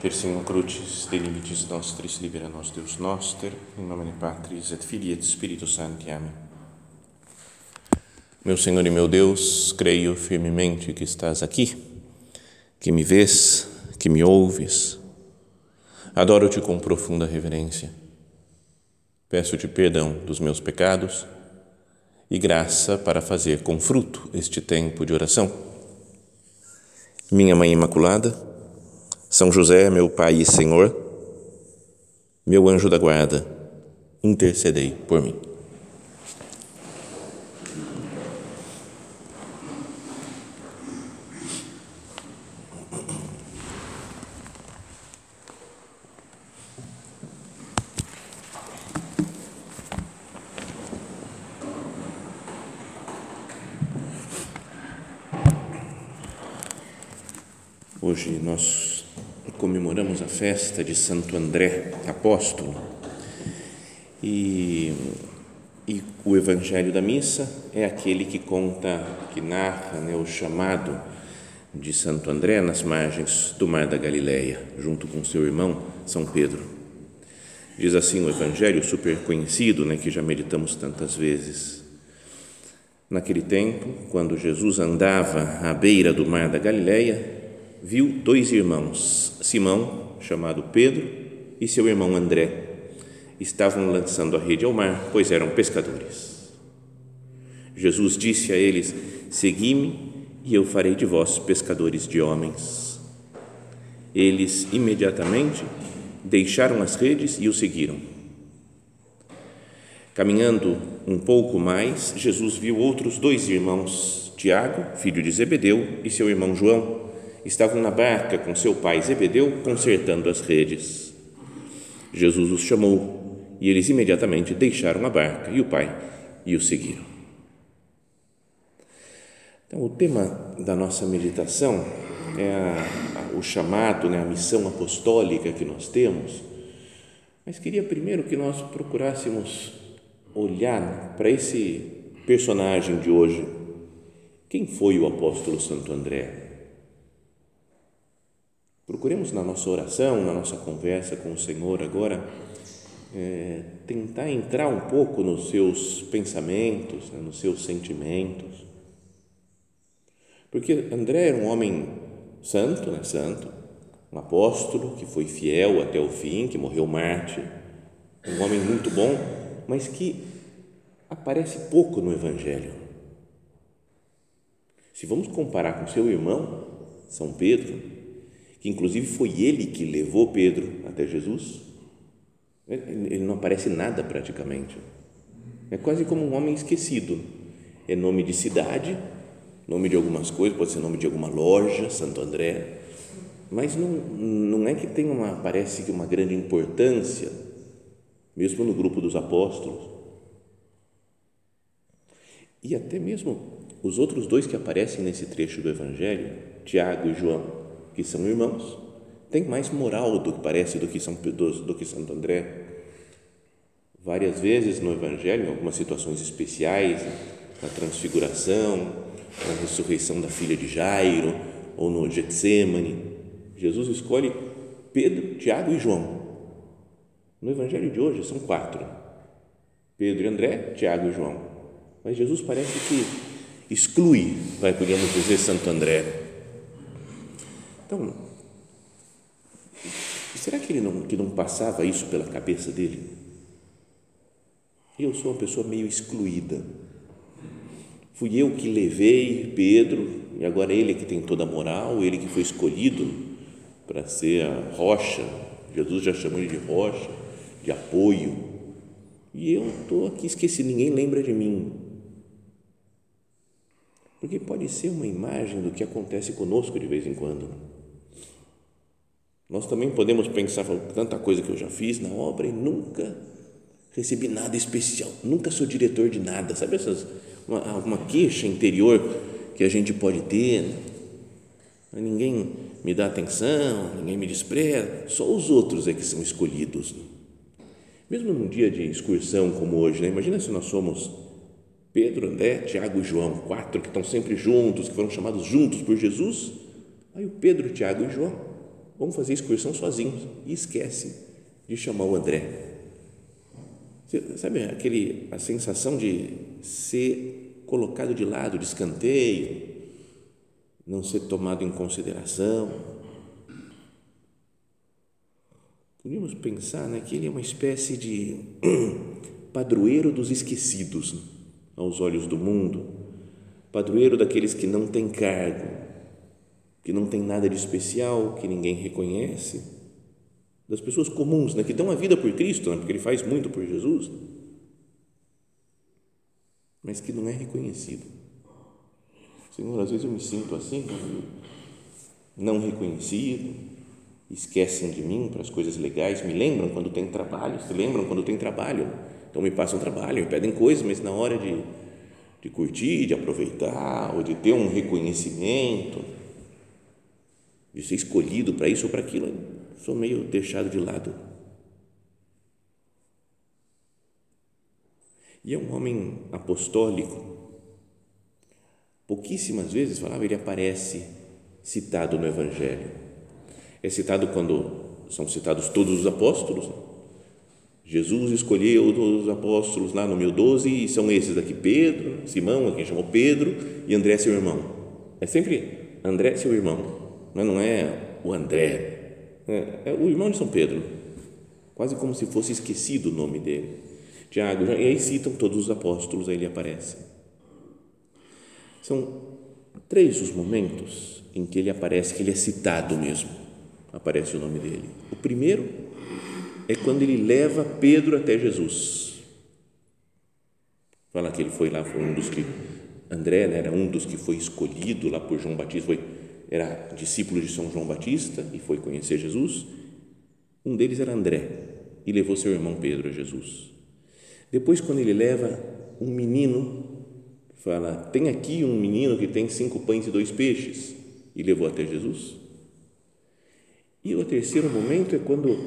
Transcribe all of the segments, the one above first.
Persino crucis de limites nostris libera nos Deus noster, in nomine Patris et Filii et Spiritus Sancti. Amém. Meu Senhor e meu Deus, creio firmemente que estás aqui, que me vês, que me ouves. Adoro-te com profunda reverência. Peço-te perdão dos meus pecados e graça para fazer com fruto este tempo de oração. Minha Mãe Imaculada, são José, meu Pai e Senhor, meu anjo da guarda, intercedei por mim. Hoje nós comemoramos a festa de Santo André, apóstolo. E, e o evangelho da missa é aquele que conta, que narra né, o chamado de Santo André nas margens do Mar da Galileia, junto com seu irmão São Pedro. Diz assim o evangelho super conhecido, né, que já meditamos tantas vezes. Naquele tempo, quando Jesus andava à beira do Mar da Galileia, viu dois irmãos, Simão, chamado Pedro, e seu irmão André. Estavam lançando a rede ao mar, pois eram pescadores. Jesus disse a eles: Segui-me e eu farei de vós pescadores de homens. Eles imediatamente deixaram as redes e o seguiram. Caminhando um pouco mais, Jesus viu outros dois irmãos, Tiago, filho de Zebedeu, e seu irmão João estavam na barca com seu pai Zebedeu consertando as redes. Jesus os chamou e eles imediatamente deixaram a barca e o pai e o seguiram. Então, o tema da nossa meditação é a, a, o chamado, né, a missão apostólica que nós temos, mas queria primeiro que nós procurássemos olhar para esse personagem de hoje. Quem foi o apóstolo Santo André? Procuremos na nossa oração, na nossa conversa com o Senhor agora, é, tentar entrar um pouco nos seus pensamentos, né, nos seus sentimentos. Porque André era um homem santo, né, santo, um apóstolo que foi fiel até o fim, que morreu mártir, um homem muito bom, mas que aparece pouco no Evangelho. Se vamos comparar com seu irmão, São Pedro, que inclusive foi ele que levou Pedro até Jesus, ele não aparece nada praticamente. É quase como um homem esquecido. É nome de cidade, nome de algumas coisas, pode ser nome de alguma loja, Santo André, mas não, não é que tem uma, parece que uma grande importância, mesmo no grupo dos apóstolos. E até mesmo os outros dois que aparecem nesse trecho do Evangelho, Tiago e João, que são irmãos, tem mais moral do que parece do que São Pedro, do que Santo André. Várias vezes no Evangelho, em algumas situações especiais, na transfiguração, na ressurreição da filha de Jairo, ou no Getsemane, Jesus escolhe Pedro, Tiago e João. No Evangelho de hoje são quatro: Pedro e André, Tiago e João. Mas Jesus parece que exclui, vai podemos dizer, Santo André então, será que ele não, que não passava isso pela cabeça dele? Eu sou uma pessoa meio excluída. Fui eu que levei Pedro, e agora ele que tem toda a moral, ele que foi escolhido para ser a rocha. Jesus já chamou ele de rocha, de apoio. E eu estou aqui esquecido, ninguém lembra de mim. Porque pode ser uma imagem do que acontece conosco de vez em quando. Nós também podemos pensar, tanta coisa que eu já fiz na obra e nunca recebi nada especial, nunca sou diretor de nada, sabe essas, uma, uma queixa interior que a gente pode ter, né? ninguém me dá atenção, ninguém me despreza, só os outros é que são escolhidos. Né? Mesmo num dia de excursão como hoje, né? imagina se nós somos Pedro, André, Tiago e João, quatro que estão sempre juntos, que foram chamados juntos por Jesus, aí o Pedro, Tiago e João vamos fazer excursão sozinhos e esquece de chamar o André. Sabe aquele a sensação de ser colocado de lado, de escanteio, não ser tomado em consideração. Podíamos pensar né, que ele é uma espécie de padroeiro dos esquecidos né, aos olhos do mundo, padroeiro daqueles que não têm cargo, que não tem nada de especial, que ninguém reconhece, das pessoas comuns, né, que dão a vida por Cristo, né, porque Ele faz muito por Jesus, mas que não é reconhecido. Senhor, às vezes eu me sinto assim, não reconhecido, esquecem de mim para as coisas legais, me lembram quando tem trabalho, se lembram quando tem trabalho, então me passam trabalho, me pedem coisas, mas na hora de, de curtir, de aproveitar, ou de ter um reconhecimento, de ser escolhido para isso ou para aquilo, sou meio deixado de lado. E é um homem apostólico. Pouquíssimas vezes, falava, ele aparece citado no Evangelho. É citado quando são citados todos os apóstolos. Jesus escolheu os apóstolos lá no 1012 e são esses daqui: Pedro, Simão, a quem chamou Pedro, e André, seu irmão. É sempre André, seu irmão não é o André, é, é o irmão de São Pedro, quase como se fosse esquecido o nome dele. Tiago, e aí citam todos os apóstolos, aí ele aparece. São três os momentos em que ele aparece, que ele é citado mesmo, aparece o nome dele. O primeiro é quando ele leva Pedro até Jesus. Fala que ele foi lá, foi um dos que, André né, era um dos que foi escolhido lá por João Batista, foi era discípulo de São João Batista e foi conhecer Jesus. Um deles era André e levou seu irmão Pedro a Jesus. Depois, quando ele leva um menino, fala: Tem aqui um menino que tem cinco pães e dois peixes, e levou até Jesus. E o terceiro momento é quando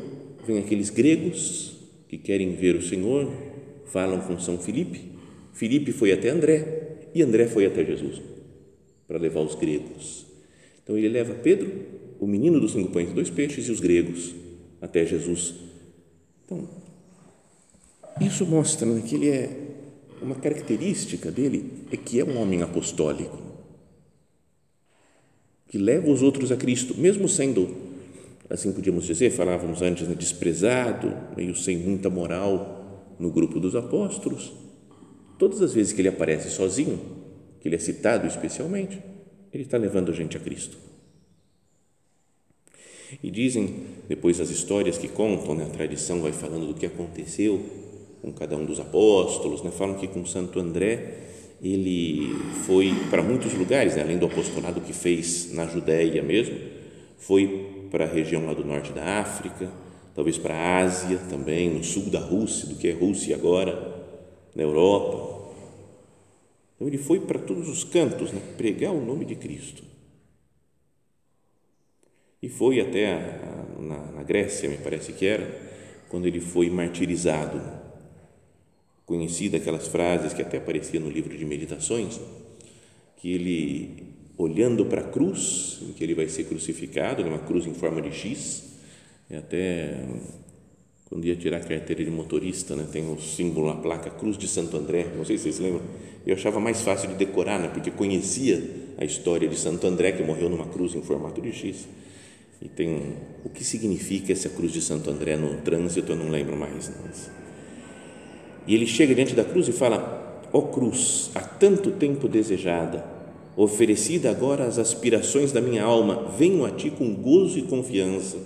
vem aqueles gregos que querem ver o Senhor, falam com São Filipe. Filipe foi até André e André foi até Jesus para levar os gregos. Então ele leva Pedro, o menino dos cinco pães e dois peixes e os gregos até Jesus. Então, isso mostra né, que ele é uma característica dele é que é um homem apostólico que leva os outros a Cristo, mesmo sendo assim podíamos dizer, falávamos antes, né, desprezado, meio sem muita moral no grupo dos apóstolos. Todas as vezes que ele aparece sozinho, que ele é citado especialmente, ele está levando a gente a Cristo. E dizem, depois as histórias que contam, né, a tradição vai falando do que aconteceu com cada um dos apóstolos, né, falam que com Santo André ele foi para muitos lugares, né, além do apostolado que fez na Judéia mesmo, foi para a região lá do norte da África, talvez para a Ásia também, no sul da Rússia, do que é Rússia agora, na Europa, então ele foi para todos os cantos né, pregar o nome de Cristo. E foi até a, a, na, na, Grécia, me parece que era, quando ele foi martirizado. Conhecida aquelas frases que até aparecia no livro de meditações, que ele, olhando para a cruz, em que ele vai ser crucificado, numa cruz em forma de X, e até quando ia tirar a carteira de motorista, né, tem o símbolo, a placa Cruz de Santo André, não sei se vocês lembram, eu achava mais fácil de decorar, né, porque conhecia a história de Santo André, que morreu numa cruz em formato de X, e tem o que significa essa cruz de Santo André no trânsito, eu não lembro mais. Mas, e ele chega diante da cruz e fala: Ó oh cruz, há tanto tempo desejada, oferecida agora às aspirações da minha alma, venho a ti com gozo e confiança.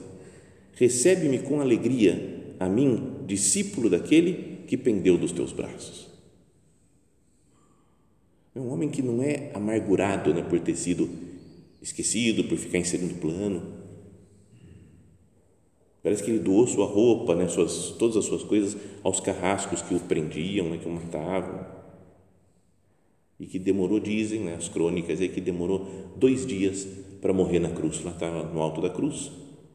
Recebe-me com alegria a mim, discípulo daquele que pendeu dos teus braços. É um homem que não é amargurado né, por ter sido esquecido, por ficar em segundo plano. Parece que ele doou sua roupa, né, suas, todas as suas coisas aos carrascos que o prendiam, né, que o matavam. E que demorou, dizem né, as crônicas, é que demorou dois dias para morrer na cruz. Lá estava no alto da cruz,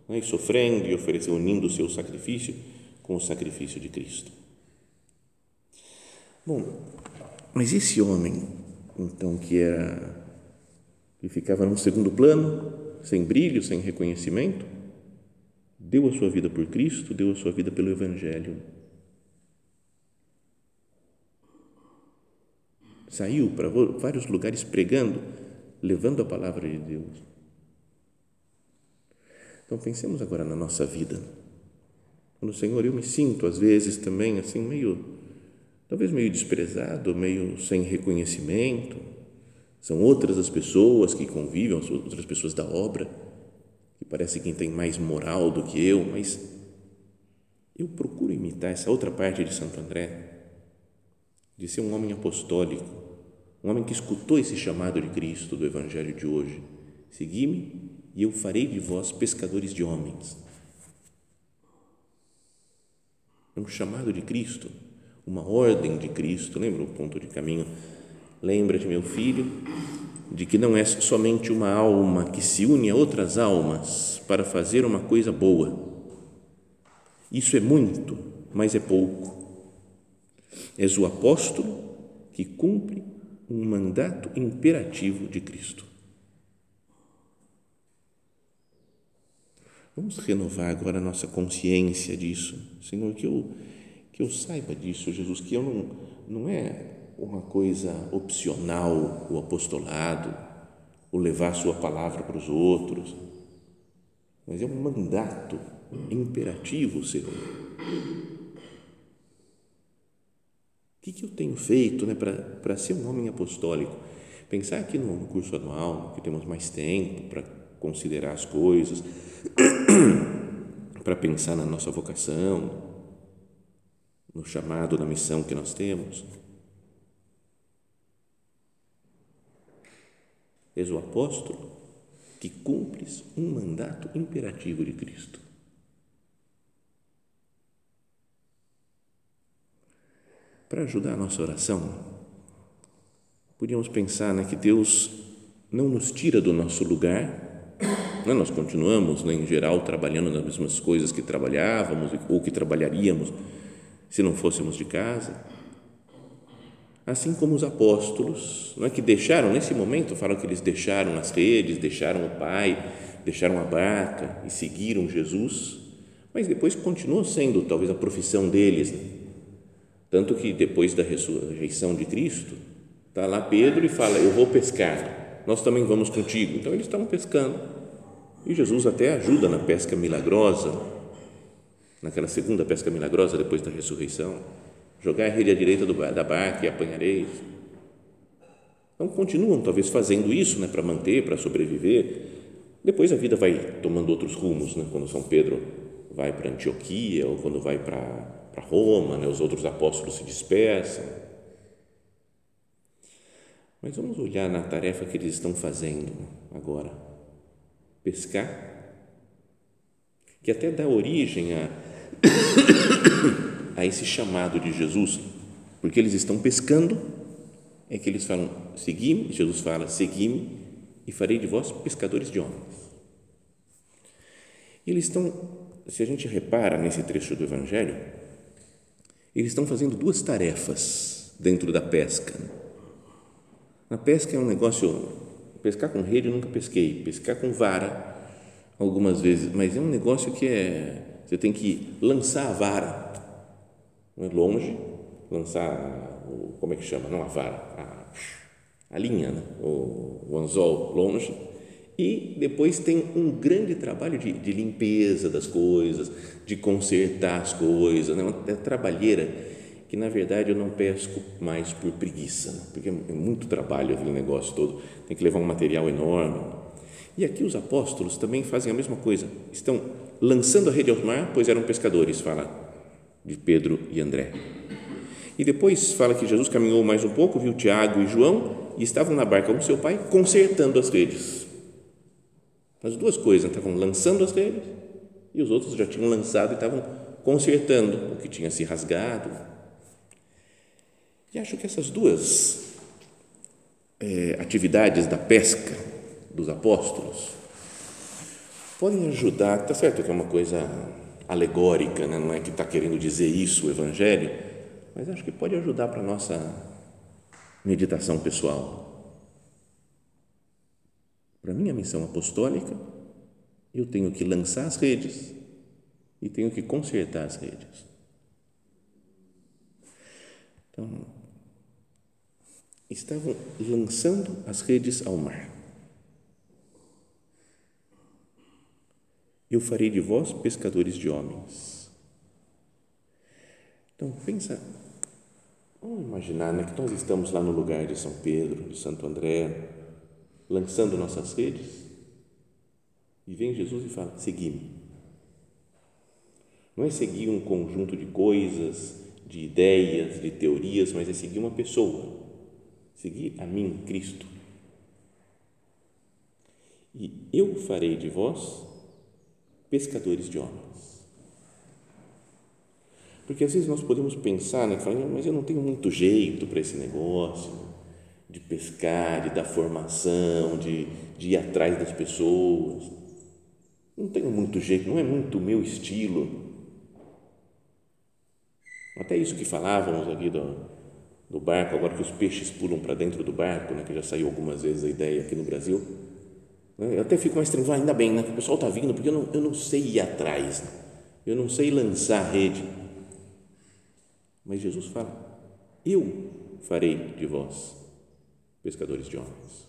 né, e sofrendo e oferecendo, unindo o seu sacrifício com o sacrifício de Cristo. Bom, mas esse homem, então, que era que ficava no segundo plano, sem brilho, sem reconhecimento, deu a sua vida por Cristo, deu a sua vida pelo Evangelho. Saiu para vários lugares pregando, levando a palavra de Deus. Então pensemos agora na nossa vida. No Senhor, eu me sinto às vezes também assim meio, talvez meio desprezado, meio sem reconhecimento. São outras as pessoas que convivem, outras pessoas da obra, que parece quem tem mais moral do que eu, mas eu procuro imitar essa outra parte de Santo André, de ser um homem apostólico, um homem que escutou esse chamado de Cristo do Evangelho de hoje. Segui-me e eu farei de vós pescadores de homens. É um chamado de Cristo, uma ordem de Cristo. Lembra o ponto de caminho? Lembra-te, meu filho, de que não é somente uma alma que se une a outras almas para fazer uma coisa boa. Isso é muito, mas é pouco. És o apóstolo que cumpre um mandato imperativo de Cristo. Vamos renovar agora a nossa consciência disso. Senhor, que eu, que eu saiba disso, Jesus, que eu não, não é uma coisa opcional o apostolado, o levar sua palavra para os outros, mas é um mandato imperativo, Senhor. O que, que eu tenho feito né, para ser um homem apostólico? Pensar aqui no curso anual, que temos mais tempo para considerar as coisas, para pensar na nossa vocação, no chamado, na missão que nós temos. És o apóstolo que cumpres um mandato imperativo de Cristo. Para ajudar a nossa oração, podíamos pensar né, que Deus não nos tira do nosso lugar né? Nós continuamos, né, em geral, trabalhando nas mesmas coisas que trabalhávamos ou que trabalharíamos se não fôssemos de casa. Assim como os apóstolos, não é que deixaram, nesse momento, falam que eles deixaram as redes, deixaram o Pai, deixaram a barca e seguiram Jesus, mas depois continuou sendo talvez a profissão deles. Né? Tanto que depois da ressurreição de Cristo, está lá Pedro e fala: Eu vou pescar, nós também vamos contigo. Então eles estavam pescando e Jesus até ajuda na pesca milagrosa, naquela segunda pesca milagrosa depois da ressurreição. Jogar a rede à direita do, da barca e apanhareis. Então continuam talvez fazendo isso né, para manter, para sobreviver. Depois a vida vai tomando outros rumos, né, quando São Pedro vai para Antioquia ou quando vai para, para Roma, né, os outros apóstolos se dispersam. Mas vamos olhar na tarefa que eles estão fazendo agora pescar, que até dá origem a, a esse chamado de Jesus, porque eles estão pescando, é que eles falam, segui-me, Jesus fala, segui-me e farei de vós pescadores de homens. E eles estão, se a gente repara nesse trecho do Evangelho, eles estão fazendo duas tarefas dentro da pesca. A pesca é um negócio Pescar com rede eu nunca pesquei, pescar com vara algumas vezes, mas é um negócio que é você tem que lançar a vara. É longe, lançar o, como é que chama, não a vara, a, a linha, né? o, o anzol longe. E depois tem um grande trabalho de, de limpeza das coisas, de consertar as coisas, né? uma trabalheira que na verdade eu não pesco mais por preguiça, né? porque é muito trabalho aquele negócio todo, tem que levar um material enorme. E aqui os apóstolos também fazem a mesma coisa, estão lançando a rede ao mar, pois eram pescadores, fala de Pedro e André. E depois fala que Jesus caminhou mais um pouco, viu Tiago e João e estavam na barca com seu pai consertando as redes. As duas coisas, estavam lançando as redes e os outros já tinham lançado e estavam consertando o que tinha se rasgado, e acho que essas duas é, atividades da pesca dos apóstolos podem ajudar, tá certo que é uma coisa alegórica, né? não é que está querendo dizer isso o Evangelho, mas acho que pode ajudar para a nossa meditação pessoal. Para minha missão apostólica, eu tenho que lançar as redes e tenho que consertar as redes. Então, estavam lançando as redes ao mar. Eu farei de vós pescadores de homens. Então, pensa, vamos imaginar né, que nós estamos lá no lugar de São Pedro, de Santo André, lançando nossas redes, e vem Jesus e fala: segui-me. Não é seguir um conjunto de coisas, de ideias, de teorias, mas é seguir uma pessoa, seguir a mim, Cristo. E eu farei de vós pescadores de homens. Porque às vezes nós podemos pensar, né, falar, mas eu não tenho muito jeito para esse negócio de pescar, de dar formação, de, de ir atrás das pessoas. Não tenho muito jeito, não é muito o meu estilo. Até isso que falávamos aqui do, do barco, agora que os peixes pulam para dentro do barco, né, que já saiu algumas vezes a ideia aqui no Brasil. Né, eu até fico mais tranquilo, ainda bem, né, que o pessoal está vindo, porque eu não, eu não sei ir atrás, né, eu não sei lançar a rede. Mas Jesus fala: Eu farei de vós pescadores de homens.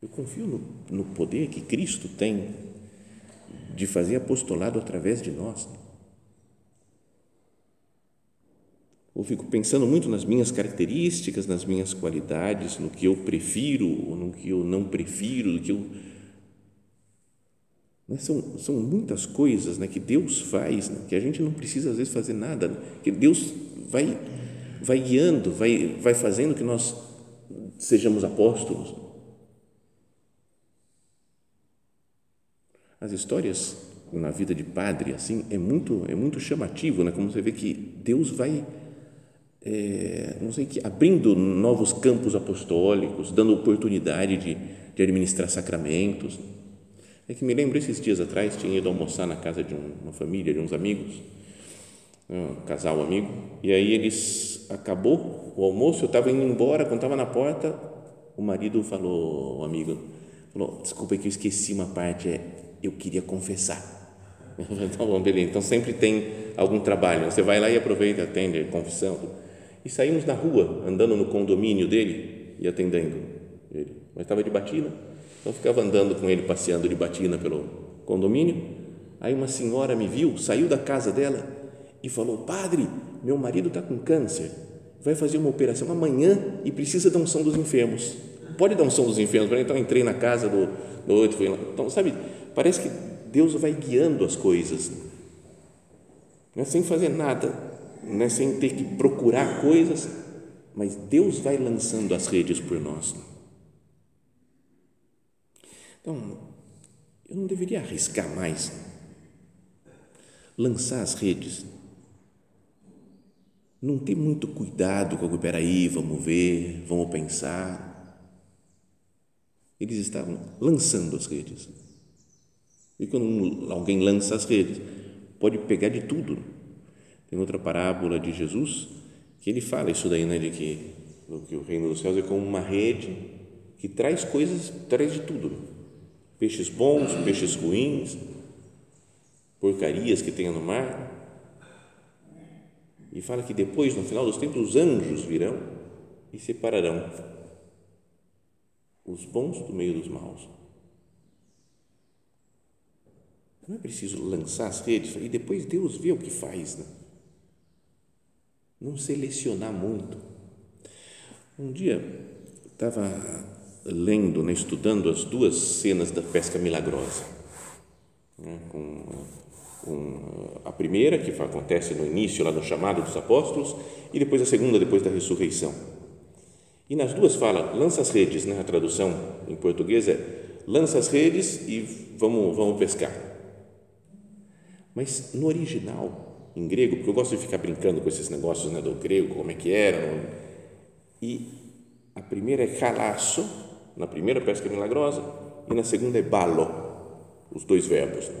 Eu confio no, no poder que Cristo tem de fazer apostolado através de nós. Né? Ou fico pensando muito nas minhas características, nas minhas qualidades, no que eu prefiro ou no que eu não prefiro, no que eu né? são, são muitas coisas né, que Deus faz, né, que a gente não precisa às vezes fazer nada, né? que Deus vai, vai guiando, vai, vai fazendo que nós sejamos apóstolos. As histórias na vida de padre assim é muito é muito chamativo, né? Como você vê que Deus vai é, não sei que, abrindo novos campos apostólicos, dando oportunidade de, de administrar sacramentos. É que me lembro esses dias atrás, tinha ido almoçar na casa de uma família, de uns amigos, um casal amigo, e aí eles, acabou o almoço, eu estava indo embora, quando estava na porta, o marido falou, o amigo, falou, desculpa que eu esqueci uma parte, é, eu queria confessar. Então, bom, beleza. Então, sempre tem algum trabalho. Você vai lá e aproveita, atende a confissão e saímos na rua, andando no condomínio dele e atendendo ele. Mas estava de batina, então ficava andando com ele, passeando de batina pelo condomínio. Aí uma senhora me viu, saiu da casa dela e falou: Padre, meu marido está com câncer, vai fazer uma operação amanhã e precisa da unção dos enfermos. Pode dar unção dos enfermos? Então entrei na casa do, do outro, fui lá. Então, sabe, parece que Deus vai guiando as coisas, né? sem fazer nada né, sem ter que procurar coisas, mas Deus vai lançando as redes por nós. Então, eu não deveria arriscar mais, lançar as redes, não ter muito cuidado com o peraí, vamos ver, vamos pensar. Eles estavam lançando as redes. E quando alguém lança as redes, pode pegar de tudo tem outra parábola de Jesus que ele fala isso daí, né, de que, que o reino dos céus é como uma rede que traz coisas, traz de tudo. Peixes bons, peixes ruins, porcarias que tenha no mar. E fala que depois, no final dos tempos, os anjos virão e separarão os bons do meio dos maus. Não é preciso lançar as redes e depois Deus vê o que faz, né? Não selecionar muito. Um dia estava lendo, né, estudando as duas cenas da pesca milagrosa. Né, com, com a primeira, que acontece no início, lá no chamado dos apóstolos, e depois a segunda, depois da ressurreição. E nas duas fala, lança as redes, né, a tradução em português é lança as redes e vamos, vamos pescar. Mas no original, em grego, porque eu gosto de ficar brincando com esses negócios né, do grego, como é que era. E a primeira é calaço, na primeira pesca milagrosa, e na segunda é balo, os dois verbos. Né?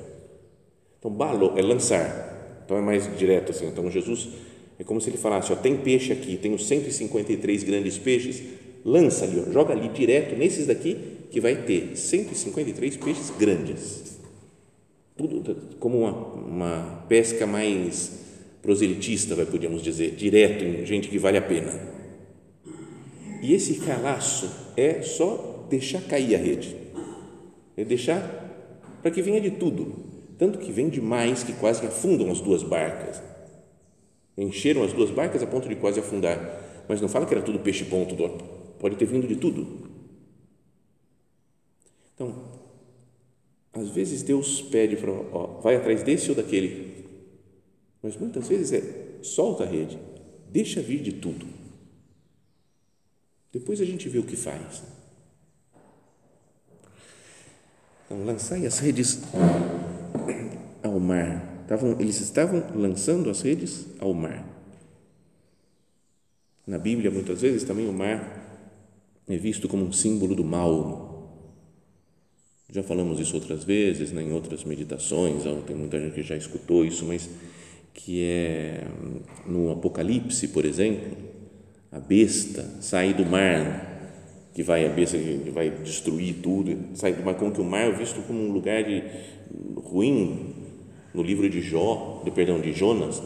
Então, balo é lançar, então é mais direto assim. Então, Jesus é como se ele falasse: ó, tem peixe aqui, tenho 153 grandes peixes, lança ali, ó, joga ali direto nesses daqui, que vai ter 153 peixes grandes. Tudo como uma, uma pesca mais proselitista, vai, podíamos dizer, direto em gente que vale a pena. E esse calaço é só deixar cair a rede, é deixar para que venha de tudo, tanto que vem demais que quase afundam as duas barcas. Encheram as duas barcas a ponto de quase afundar, mas não fala que era tudo peixe bom, tudo, pode ter vindo de tudo. Então, às vezes Deus pede para, ó, vai atrás desse ou daquele, mas muitas vezes é solta a rede, deixa vir de tudo. Depois a gente vê o que faz. Então, lançai as redes ao mar. Estavam, eles estavam lançando as redes ao mar. Na Bíblia, muitas vezes, também o mar é visto como um símbolo do mal. Já falamos isso outras vezes, né, em outras meditações, tem muita gente que já escutou isso, mas que é no Apocalipse, por exemplo, a besta sai do mar, que vai a besta que vai destruir tudo, sai do mar, como que o mar é visto como um lugar de ruim no livro de Jó, de perdão, de Jonas,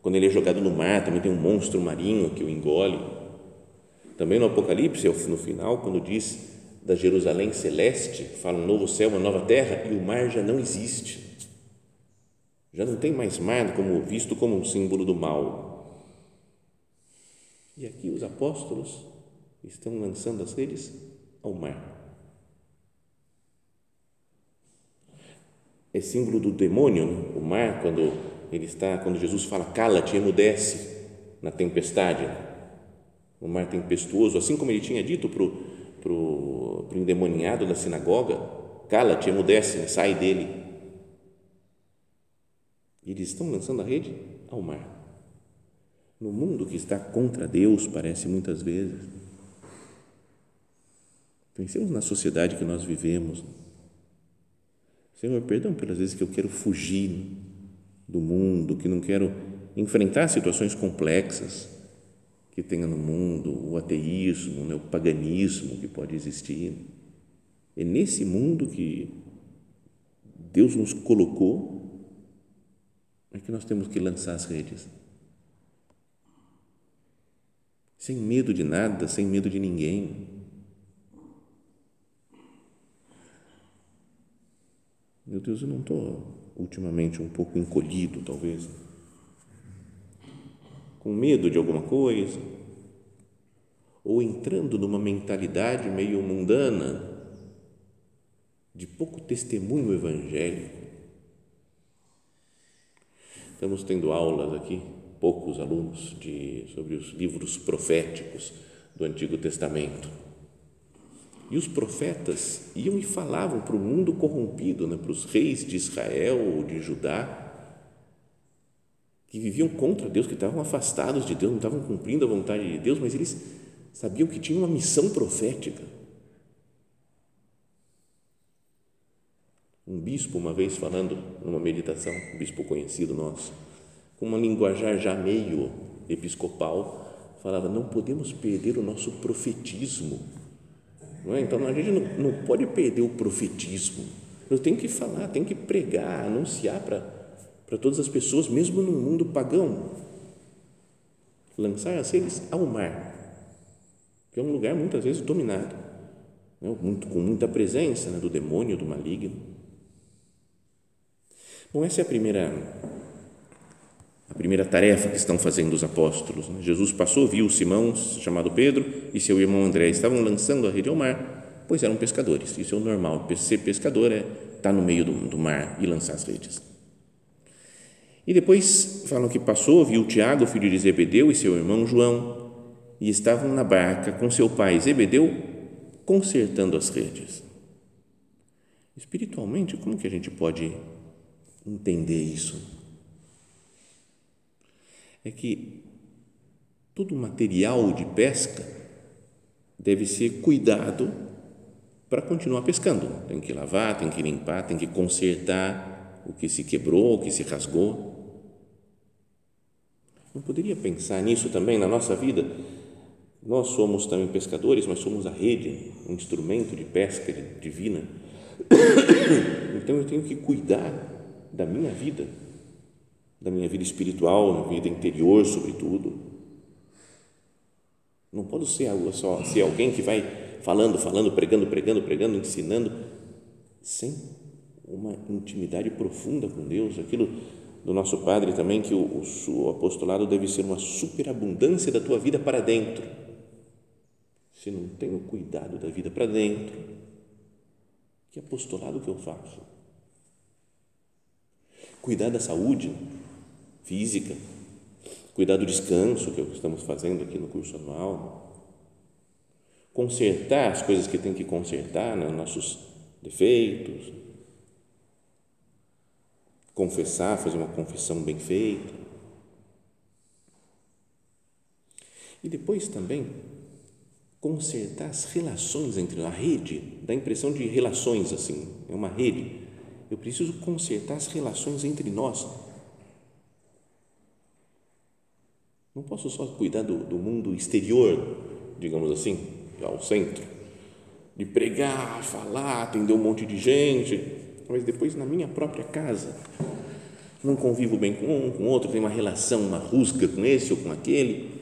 quando ele é jogado no mar, também tem um monstro marinho que o engole. Também no Apocalipse, no final, quando diz da Jerusalém celeste, fala um novo céu, uma nova terra, e o mar já não existe já não tem mais mar como visto como um símbolo do mal. E aqui os apóstolos estão lançando as redes ao mar. É símbolo do demônio, né? o mar, quando ele está, quando Jesus fala cala-te, emudece na tempestade, o mar tempestuoso, assim como ele tinha dito para o pro, pro endemoniado da sinagoga, cala-te, emudece, sai dele. E eles estão lançando a rede ao mar. No mundo que está contra Deus, parece muitas vezes. Pensemos na sociedade que nós vivemos. Senhor, perdão pelas vezes que eu quero fugir do mundo, que não quero enfrentar situações complexas que tenha no mundo, o ateísmo, né, o paganismo que pode existir. É nesse mundo que Deus nos colocou é que nós temos que lançar as redes. Sem medo de nada, sem medo de ninguém. Meu Deus, eu não estou ultimamente um pouco encolhido, talvez, com medo de alguma coisa, ou entrando numa mentalidade meio mundana, de pouco testemunho evangélico. Estamos tendo aulas aqui, poucos alunos, de, sobre os livros proféticos do Antigo Testamento. E os profetas iam e falavam para o mundo corrompido, né, para os reis de Israel ou de Judá, que viviam contra Deus, que estavam afastados de Deus, não estavam cumprindo a vontade de Deus, mas eles sabiam que tinham uma missão profética Um bispo, uma vez falando numa meditação, um bispo conhecido nosso, com uma linguajar já meio episcopal, falava: não podemos perder o nosso profetismo. Não é? Então a gente não, não pode perder o profetismo. Eu tenho que falar, tenho que pregar, anunciar para, para todas as pessoas, mesmo no mundo pagão. Lançar as redes ao mar, que é um lugar muitas vezes dominado, né? Muito, com muita presença né? do demônio, do maligno. Bom, essa é a primeira a primeira tarefa que estão fazendo os apóstolos. Né? Jesus passou, viu Simão, chamado Pedro, e seu irmão André estavam lançando a rede ao mar, pois eram pescadores. Isso é o normal. Ser pescador é estar no meio do, do mar e lançar as redes. E depois falam que passou, viu Tiago, filho de Zebedeu, e seu irmão João, e estavam na barca com seu pai Zebedeu, consertando as redes. Espiritualmente, como que a gente pode entender isso é que todo material de pesca deve ser cuidado para continuar pescando. Tem que lavar, tem que limpar, tem que consertar o que se quebrou, o que se rasgou. Não poderia pensar nisso também na nossa vida? Nós somos também pescadores, mas somos a rede, um instrumento de pesca divina. Então eu tenho que cuidar da minha vida, da minha vida espiritual, da vida interior, sobretudo. Não posso ser só ser alguém que vai falando, falando, pregando, pregando, pregando, ensinando, sem uma intimidade profunda com Deus, aquilo do nosso Padre também, que o, o, o apostolado deve ser uma superabundância da tua vida para dentro. Se não tenho cuidado da vida para dentro, que apostolado que eu faço? Cuidar da saúde física, cuidar do descanso, que é o que estamos fazendo aqui no curso anual, consertar as coisas que tem que consertar, né, nossos defeitos, confessar, fazer uma confissão bem feita. E depois também consertar as relações entre a rede, dá a impressão de relações assim, é uma rede. Eu preciso consertar as relações entre nós. Não posso só cuidar do, do mundo exterior, digamos assim, ao centro, de pregar, falar, atender um monte de gente, mas depois na minha própria casa, não convivo bem com um, com outro, tenho uma relação, uma rusga com esse ou com aquele.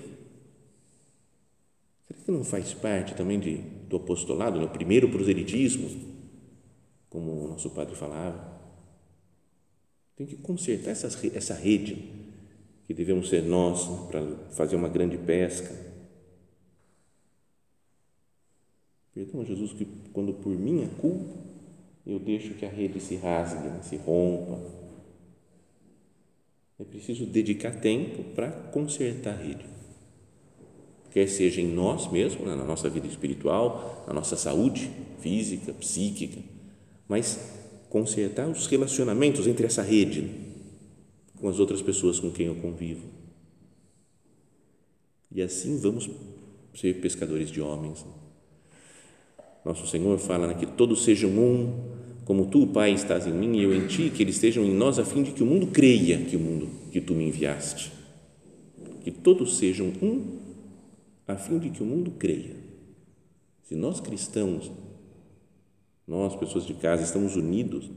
Será que não faz parte também de, do apostolado, no né? primeiro proselitismo, como o nosso padre falava? Tem que consertar essas, essa rede que devemos ser nós né, para fazer uma grande pesca. Perdão, Jesus, que quando por minha culpa eu deixo que a rede se rasgue, né, se rompa. É preciso dedicar tempo para consertar a rede. Quer seja em nós mesmos, né, na nossa vida espiritual, na nossa saúde física, psíquica, mas consertar os relacionamentos entre essa rede com as outras pessoas com quem eu convivo. E assim vamos ser pescadores de homens. Nosso Senhor fala né, que todos sejam um, como tu, Pai, estás em mim e eu em ti, que eles estejam em nós a fim de que o mundo creia que o mundo que tu me enviaste. Que todos sejam um a fim de que o mundo creia. Se nós cristãos, nós, pessoas de casa, estamos unidos,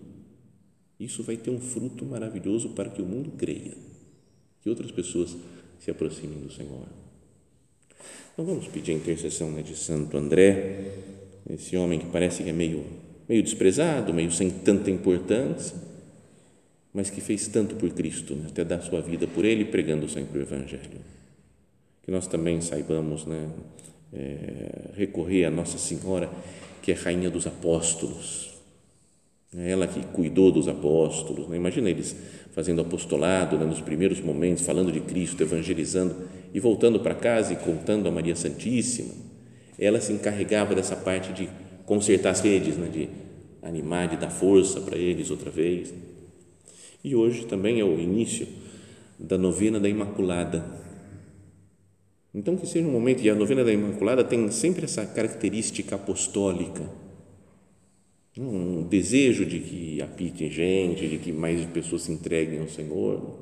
isso vai ter um fruto maravilhoso para que o mundo creia, que outras pessoas se aproximem do Senhor. Então vamos pedir a intercessão né, de Santo André, esse homem que parece que é meio meio desprezado, meio sem tanta importância, mas que fez tanto por Cristo, né? até dar sua vida por Ele, pregando sempre o Evangelho. Que nós também saibamos né, é, recorrer a Nossa Senhora, que é Rainha dos Apóstolos, é ela que cuidou dos apóstolos. Né? Imagina eles fazendo apostolado né, nos primeiros momentos, falando de Cristo, evangelizando e voltando para casa e contando a Maria Santíssima. Ela se encarregava dessa parte de consertar as redes, né, de animar, de dar força para eles outra vez. E hoje também é o início da novena da Imaculada. Então, que seja um momento, e a novena da Imaculada tem sempre essa característica apostólica, um desejo de que apite gente, de que mais pessoas se entreguem ao Senhor.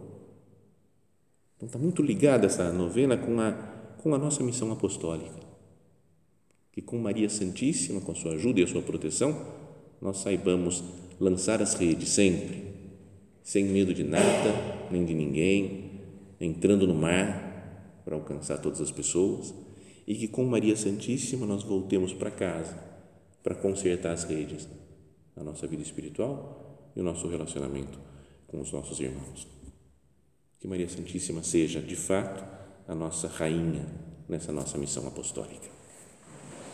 Então, está muito ligada essa novena com a, com a nossa missão apostólica que com Maria Santíssima, com sua ajuda e a sua proteção, nós saibamos lançar as redes sempre, sem medo de nada, nem de ninguém, entrando no mar para alcançar todas as pessoas e que com Maria Santíssima nós voltemos para casa para consertar as redes da nossa vida espiritual e o nosso relacionamento com os nossos irmãos. Que Maria Santíssima seja, de fato, a nossa rainha nessa nossa missão apostólica.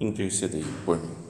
intercedei por mim.